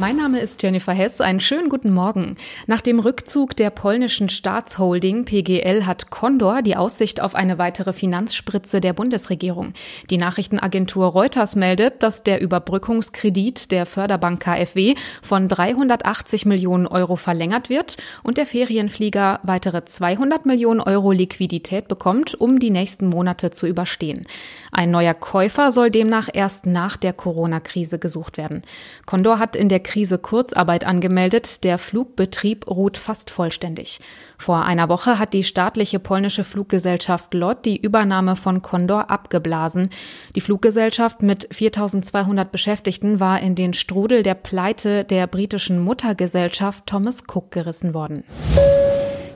Mein Name ist Jennifer Hess. Einen schönen guten Morgen. Nach dem Rückzug der polnischen Staatsholding PGL hat Condor die Aussicht auf eine weitere Finanzspritze der Bundesregierung. Die Nachrichtenagentur Reuters meldet, dass der Überbrückungskredit der Förderbank KfW von 380 Millionen Euro verlängert wird und der Ferienflieger weitere 200 Millionen Euro Liquidität bekommt, um die nächsten Monate zu überstehen. Ein neuer Käufer soll demnach erst nach der Corona-Krise gesucht werden. Condor hat in der Krise Kurzarbeit angemeldet. Der Flugbetrieb ruht fast vollständig. Vor einer Woche hat die staatliche polnische Fluggesellschaft LOT die Übernahme von Condor abgeblasen. Die Fluggesellschaft mit 4200 Beschäftigten war in den Strudel der Pleite der britischen Muttergesellschaft Thomas Cook gerissen worden.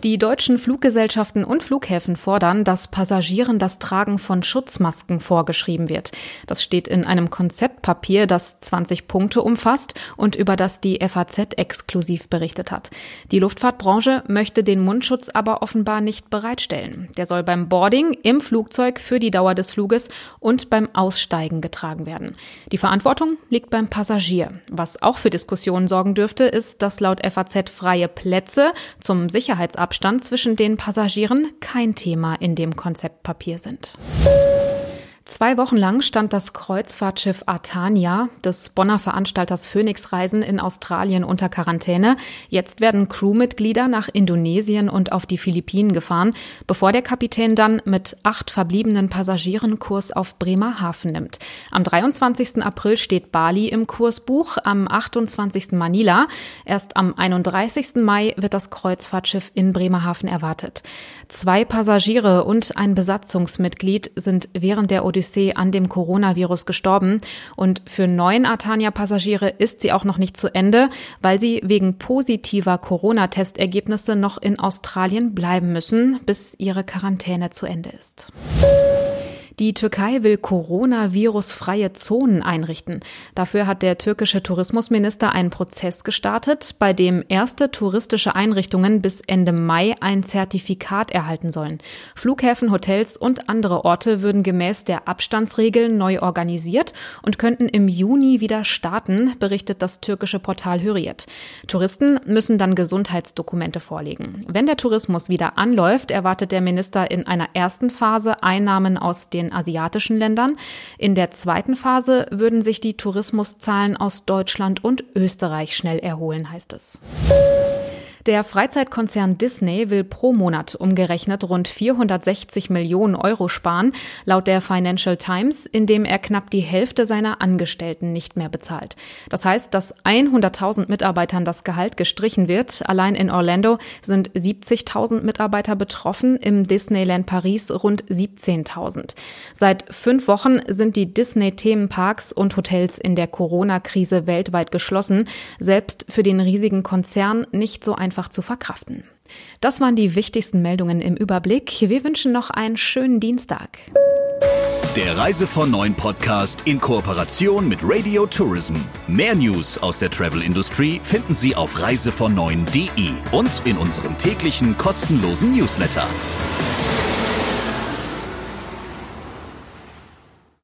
Die deutschen Fluggesellschaften und Flughäfen fordern, dass Passagieren das Tragen von Schutzmasken vorgeschrieben wird. Das steht in einem Konzeptpapier, das 20 Punkte umfasst und über das die FAZ exklusiv berichtet hat. Die Luftfahrtbranche möchte den Mundschutz aber offenbar nicht bereitstellen. Der soll beim Boarding, im Flugzeug für die Dauer des Fluges und beim Aussteigen getragen werden. Die Verantwortung liegt beim Passagier. Was auch für Diskussionen sorgen dürfte, ist, dass laut FAZ freie Plätze zum Sicherheitsabstand Abstand zwischen den Passagieren kein Thema in dem Konzeptpapier sind. Zwei Wochen lang stand das Kreuzfahrtschiff Artania des Bonner Veranstalters Phoenix Reisen in Australien unter Quarantäne. Jetzt werden Crewmitglieder nach Indonesien und auf die Philippinen gefahren, bevor der Kapitän dann mit acht verbliebenen Passagieren Kurs auf Bremerhaven nimmt. Am 23. April steht Bali im Kursbuch, am 28. Manila. Erst am 31. Mai wird das Kreuzfahrtschiff in Bremerhaven erwartet. Zwei Passagiere und ein Besatzungsmitglied sind während der Odyssee an dem Coronavirus gestorben. Und für neun Artania-Passagiere ist sie auch noch nicht zu Ende, weil sie wegen positiver Corona-Testergebnisse noch in Australien bleiben müssen, bis ihre Quarantäne zu Ende ist. Die Türkei will Coronavirus-freie Zonen einrichten. Dafür hat der türkische Tourismusminister einen Prozess gestartet, bei dem erste touristische Einrichtungen bis Ende Mai ein Zertifikat erhalten sollen. Flughäfen, Hotels und andere Orte würden gemäß der Abstandsregeln neu organisiert und könnten im Juni wieder starten, berichtet das türkische Portal Hürriyet. Touristen müssen dann Gesundheitsdokumente vorlegen. Wenn der Tourismus wieder anläuft, erwartet der Minister in einer ersten Phase Einnahmen aus den den asiatischen Ländern. In der zweiten Phase würden sich die Tourismuszahlen aus Deutschland und Österreich schnell erholen, heißt es. Der Freizeitkonzern Disney will pro Monat umgerechnet rund 460 Millionen Euro sparen, laut der Financial Times, indem er knapp die Hälfte seiner Angestellten nicht mehr bezahlt. Das heißt, dass 100.000 Mitarbeitern das Gehalt gestrichen wird. Allein in Orlando sind 70.000 Mitarbeiter betroffen, im Disneyland Paris rund 17.000. Seit fünf Wochen sind die Disney-Themenparks und Hotels in der Corona-Krise weltweit geschlossen. Selbst für den riesigen Konzern nicht so einfach einfach zu verkraften. Das waren die wichtigsten Meldungen im Überblick. Wir wünschen noch einen schönen Dienstag. Der Reise von Neuen Podcast in Kooperation mit Radio Tourism. Mehr News aus der Travel Industry finden Sie auf reisevon und in unserem täglichen kostenlosen Newsletter.